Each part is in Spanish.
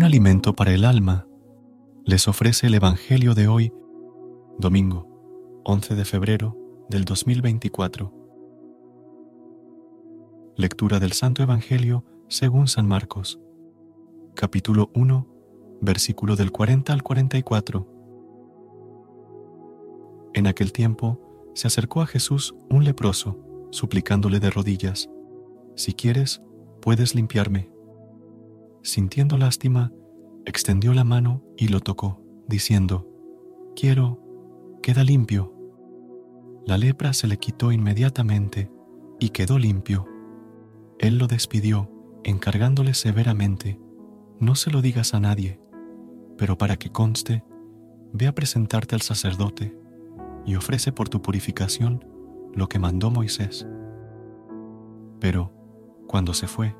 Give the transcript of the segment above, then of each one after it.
Un alimento para el alma les ofrece el Evangelio de hoy, domingo 11 de febrero del 2024. Lectura del Santo Evangelio según San Marcos, capítulo 1, versículo del 40 al 44. En aquel tiempo se acercó a Jesús un leproso, suplicándole de rodillas, Si quieres, puedes limpiarme. Sintiendo lástima, extendió la mano y lo tocó, diciendo, Quiero, queda limpio. La lepra se le quitó inmediatamente y quedó limpio. Él lo despidió, encargándole severamente, no se lo digas a nadie, pero para que conste, ve a presentarte al sacerdote y ofrece por tu purificación lo que mandó Moisés. Pero, cuando se fue,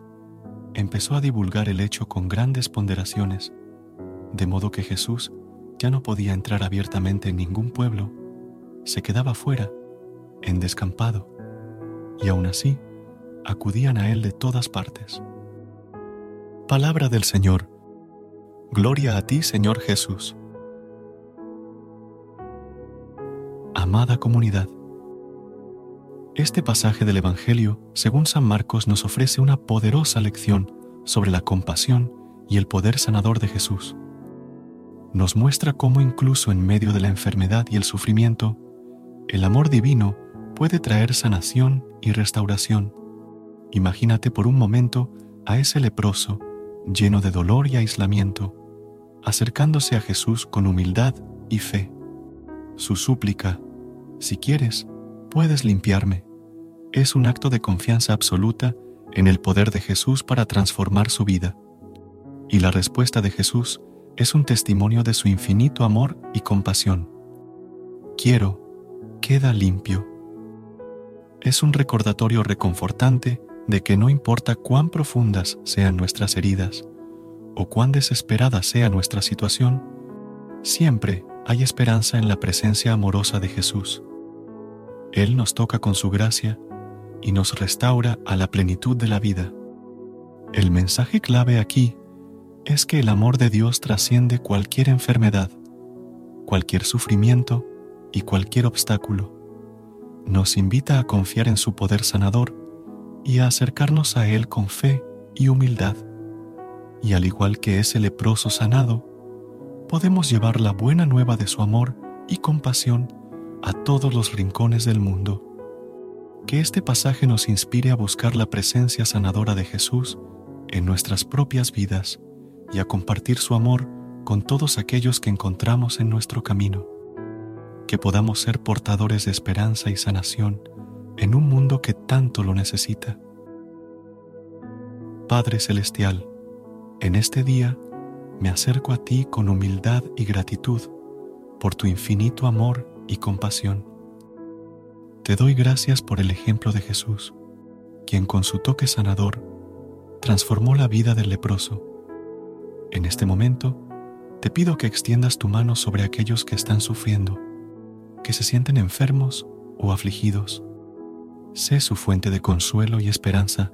empezó a divulgar el hecho con grandes ponderaciones, de modo que Jesús ya no podía entrar abiertamente en ningún pueblo, se quedaba fuera, en descampado, y aún así acudían a él de todas partes. Palabra del Señor. Gloria a ti, Señor Jesús. Amada comunidad, este pasaje del Evangelio, según San Marcos, nos ofrece una poderosa lección sobre la compasión y el poder sanador de Jesús. Nos muestra cómo incluso en medio de la enfermedad y el sufrimiento, el amor divino puede traer sanación y restauración. Imagínate por un momento a ese leproso, lleno de dolor y aislamiento, acercándose a Jesús con humildad y fe. Su súplica, si quieres, puedes limpiarme, es un acto de confianza absoluta en el poder de Jesús para transformar su vida. Y la respuesta de Jesús es un testimonio de su infinito amor y compasión. Quiero, queda limpio. Es un recordatorio reconfortante de que no importa cuán profundas sean nuestras heridas o cuán desesperada sea nuestra situación, siempre hay esperanza en la presencia amorosa de Jesús. Él nos toca con su gracia y nos restaura a la plenitud de la vida. El mensaje clave aquí es que el amor de Dios trasciende cualquier enfermedad, cualquier sufrimiento y cualquier obstáculo. Nos invita a confiar en su poder sanador y a acercarnos a Él con fe y humildad. Y al igual que ese leproso sanado, podemos llevar la buena nueva de su amor y compasión a todos los rincones del mundo. Que este pasaje nos inspire a buscar la presencia sanadora de Jesús en nuestras propias vidas y a compartir su amor con todos aquellos que encontramos en nuestro camino. Que podamos ser portadores de esperanza y sanación en un mundo que tanto lo necesita. Padre Celestial, en este día me acerco a ti con humildad y gratitud por tu infinito amor y compasión. Te doy gracias por el ejemplo de Jesús, quien con su toque sanador transformó la vida del leproso. En este momento, te pido que extiendas tu mano sobre aquellos que están sufriendo, que se sienten enfermos o afligidos. Sé su fuente de consuelo y esperanza,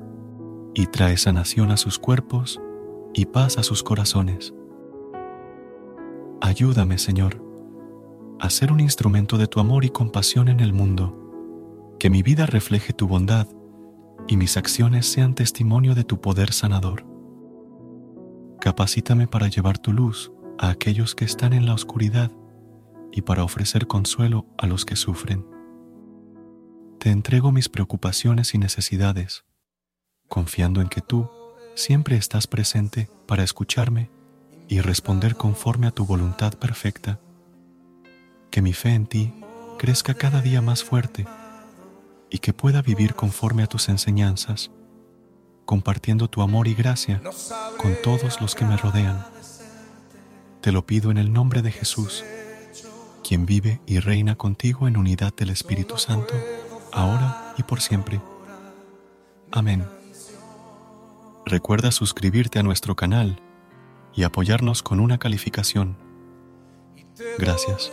y trae sanación a sus cuerpos y paz a sus corazones. Ayúdame, Señor, a ser un instrumento de tu amor y compasión en el mundo, que mi vida refleje tu bondad y mis acciones sean testimonio de tu poder sanador. Capacítame para llevar tu luz a aquellos que están en la oscuridad y para ofrecer consuelo a los que sufren. Te entrego mis preocupaciones y necesidades, confiando en que tú siempre estás presente para escucharme y responder conforme a tu voluntad perfecta. Que mi fe en ti crezca cada día más fuerte y que pueda vivir conforme a tus enseñanzas, compartiendo tu amor y gracia con todos los que me rodean. Te lo pido en el nombre de Jesús, quien vive y reina contigo en unidad del Espíritu Santo, ahora y por siempre. Amén. Recuerda suscribirte a nuestro canal y apoyarnos con una calificación. Gracias.